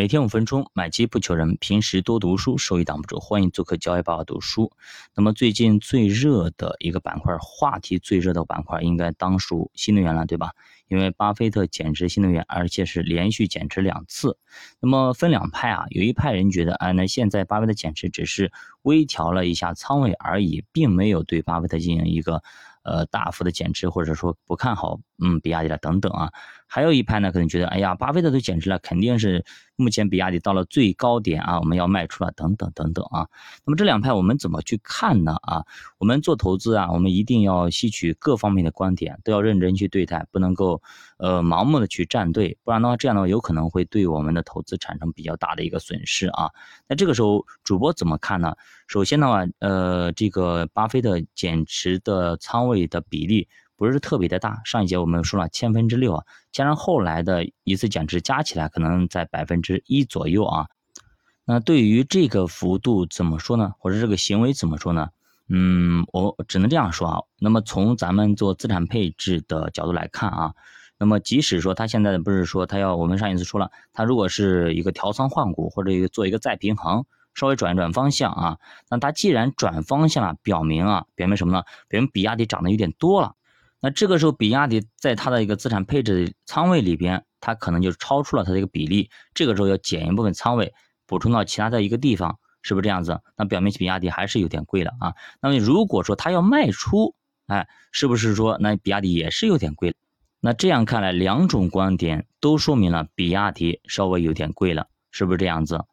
每天五分钟，买基不求人。平时多读书，收益挡不住。欢迎做客交易爸爸读书。那么最近最热的一个板块，话题最热的板块，应该当属新能源了，对吧？因为巴菲特减持新能源，而且是连续减持两次。那么分两派啊，有一派人觉得，哎，那现在巴菲特减持只是微调了一下仓位而已，并没有对巴菲特进行一个。呃，大幅的减持，或者说不看好，嗯，比亚迪了等等啊，还有一派呢，可能觉得，哎呀，巴菲特都减持了，肯定是目前比亚迪到了最高点啊，我们要卖出了，等等等等啊。那么这两派我们怎么去看呢？啊，我们做投资啊，我们一定要吸取各方面的观点，都要认真去对待，不能够呃盲目的去站队，不然的话，这样的话有可能会对我们的投资产生比较大的一个损失啊。那这个时候主播怎么看呢？首先的话，呃，这个巴菲特减持的仓。位的比例不是特别的大，上一节我们说了千分之六啊，加上后来的一次减持加起来可能在百分之一左右啊。那对于这个幅度怎么说呢？或者这个行为怎么说呢？嗯，我只能这样说啊。那么从咱们做资产配置的角度来看啊，那么即使说他现在不是说他要，我们上一次说了，他如果是一个调仓换股或者一个做一个再平衡。稍微转一转方向啊，那它既然转方向了，表明啊，表明什么呢？表明比亚迪涨得有点多了。那这个时候，比亚迪在它的一个资产配置仓位里边，它可能就超出了它的一个比例。这个时候要减一部分仓位，补充到其他的一个地方，是不是这样子？那表明比亚迪还是有点贵了啊。那么如果说它要卖出，哎，是不是说那比亚迪也是有点贵？那这样看来，两种观点都说明了比亚迪稍微有点贵了，是不是这样子？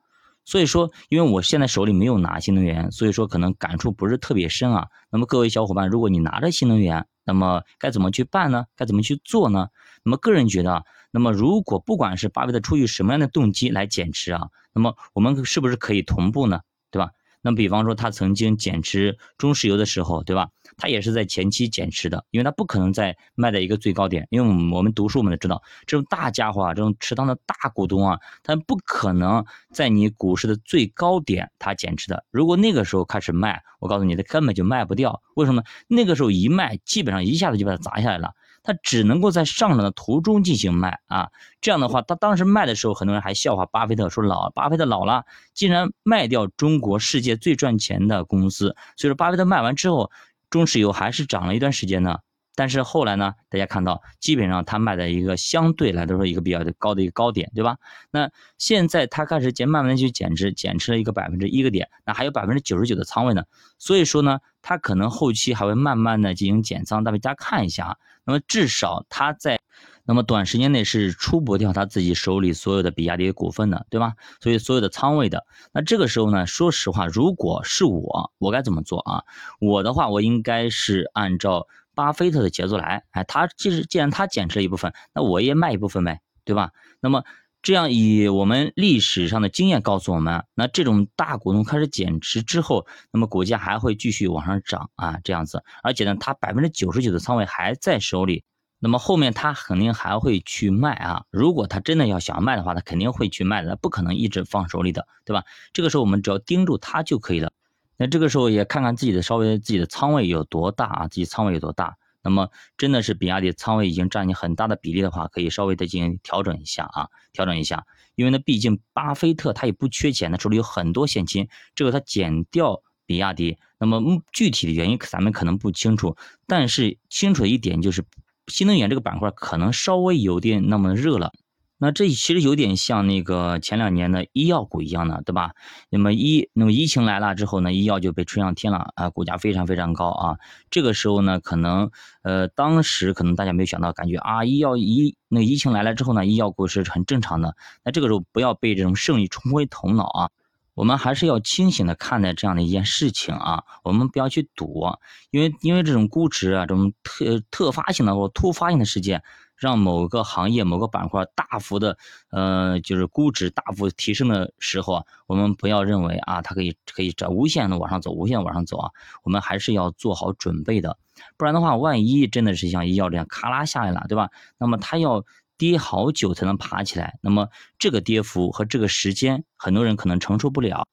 所以说，因为我现在手里没有拿新能源，所以说可能感触不是特别深啊。那么各位小伙伴，如果你拿着新能源，那么该怎么去办呢？该怎么去做呢？那么个人觉得，那么如果不管是巴菲特出于什么样的动机来减持啊，那么我们是不是可以同步呢？对吧？那比方说他曾经减持中石油的时候，对吧？他也是在前期减持的，因为他不可能再卖在一个最高点，因为我们读书我们都知道，这种大家伙啊，这种持仓的大股东啊，他不可能在你股市的最高点他减持的。如果那个时候开始卖，我告诉你，他根本就卖不掉。为什么？那个时候一卖，基本上一下子就把它砸下来了。他只能够在上涨的途中进行卖啊，这样的话，他当时卖的时候，很多人还笑话巴菲特说老巴菲特老了，竟然卖掉中国世界最赚钱的公司。所以说，巴菲特卖完之后，中石油还是涨了一段时间呢。但是后来呢，大家看到，基本上它卖的一个相对来说一个比较高的一个高点，对吧？那现在它开始减，慢慢的去减持，减持了一个百分之一个点，那还有百分之九十九的仓位呢。所以说呢，它可能后期还会慢慢的进行减仓，大家看一下啊。那么至少它在那么短时间内是出不掉他自己手里所有的比亚迪股份的，对吧？所以所有的仓位的。那这个时候呢，说实话，如果是我，我该怎么做啊？我的话，我应该是按照。巴菲特的节奏来，哎，他其实既然他减持了一部分，那我也卖一部分呗，对吧？那么这样以我们历史上的经验告诉我们，那这种大股东开始减持之后，那么股价还会继续往上涨啊，这样子。而且呢，他百分之九十九的仓位还在手里，那么后面他肯定还会去卖啊。如果他真的要想卖的话，他肯定会去卖的，他不可能一直放手里的，对吧？这个时候我们只要盯住他就可以了。那这个时候也看看自己的稍微自己的仓位有多大啊，自己仓位有多大。那么真的是比亚迪仓位已经占你很大的比例的话，可以稍微的进行调整一下啊，调整一下。因为呢，毕竟巴菲特他也不缺钱，他手里有很多现金，这个他减掉比亚迪，那么具体的原因咱们可能不清楚，但是清楚的一点就是新能源这个板块可能稍微有点那么热了。那这其实有点像那个前两年的医药股一样的，对吧？那么医那么疫情来了之后呢，医药就被吹上天了啊，股价非常非常高啊。这个时候呢，可能呃当时可能大家没有想到，感觉啊医药医那疫情来了之后呢，医药股是很正常的。那这个时候不要被这种胜利冲昏头脑啊，我们还是要清醒的看待这样的一件事情啊，我们不要去赌，因为因为这种估值啊，这种特特发性的或突发性的事件。让某个行业、某个板块大幅的，呃，就是估值大幅提升的时候啊，我们不要认为啊，它可以可以在无限的往上走，无限往上走啊，我们还是要做好准备的，不然的话，万一真的是像医药这样咔啦下来了，对吧？那么它要跌好久才能爬起来，那么这个跌幅和这个时间，很多人可能承受不了。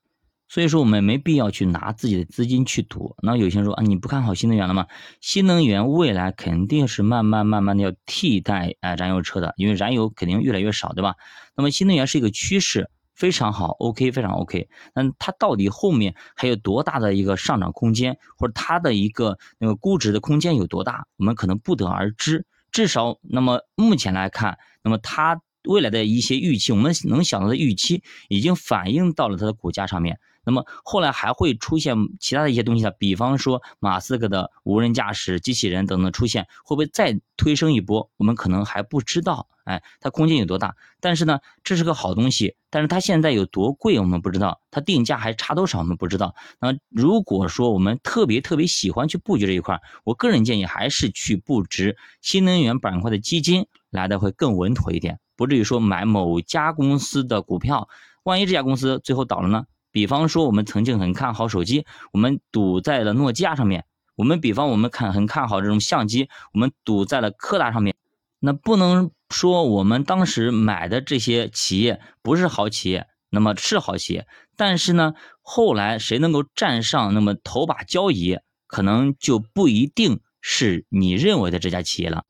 所以说，我们没必要去拿自己的资金去赌。那有些人说啊，你不看好新能源了吗？新能源未来肯定是慢慢慢慢的要替代啊燃油车的，因为燃油肯定越来越少，对吧？那么新能源是一个趋势，非常好，OK，非常 OK。那它到底后面还有多大的一个上涨空间，或者它的一个那个估值的空间有多大，我们可能不得而知。至少，那么目前来看，那么它未来的一些预期，我们能想到的预期，已经反映到了它的股价上面。那么后来还会出现其他的一些东西呢？比方说马斯克的无人驾驶机器人等等出现，会不会再推升一波？我们可能还不知道。哎，它空间有多大？但是呢，这是个好东西。但是它现在有多贵，我们不知道。它定价还差多少，我们不知道。那如果说我们特别特别喜欢去布局这一块，我个人建议还是去布局新能源板块的基金，来的会更稳妥一点，不至于说买某家公司的股票，万一这家公司最后倒了呢？比方说，我们曾经很看好手机，我们赌在了诺基亚上面；我们比方我们看很看好这种相机，我们赌在了柯达上面。那不能说我们当时买的这些企业不是好企业，那么是好企业，但是呢，后来谁能够站上那么头把交椅，可能就不一定是你认为的这家企业了。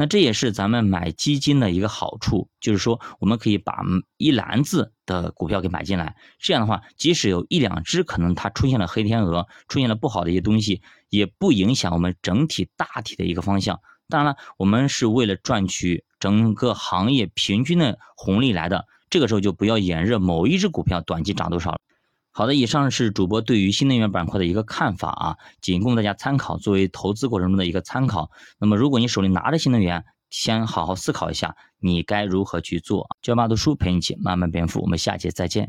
那这也是咱们买基金的一个好处，就是说我们可以把一篮子的股票给买进来，这样的话，即使有一两只可能它出现了黑天鹅，出现了不好的一些东西，也不影响我们整体大体的一个方向。当然了，我们是为了赚取整个行业平均的红利来的，这个时候就不要眼热某一只股票短期涨多少了。好的，以上是主播对于新能源板块的一个看法啊，仅供大家参考，作为投资过程中的一个参考。那么，如果你手里拿着新能源，先好好思考一下，你该如何去做。教爸读书陪你一起慢慢变富，我们下节再见。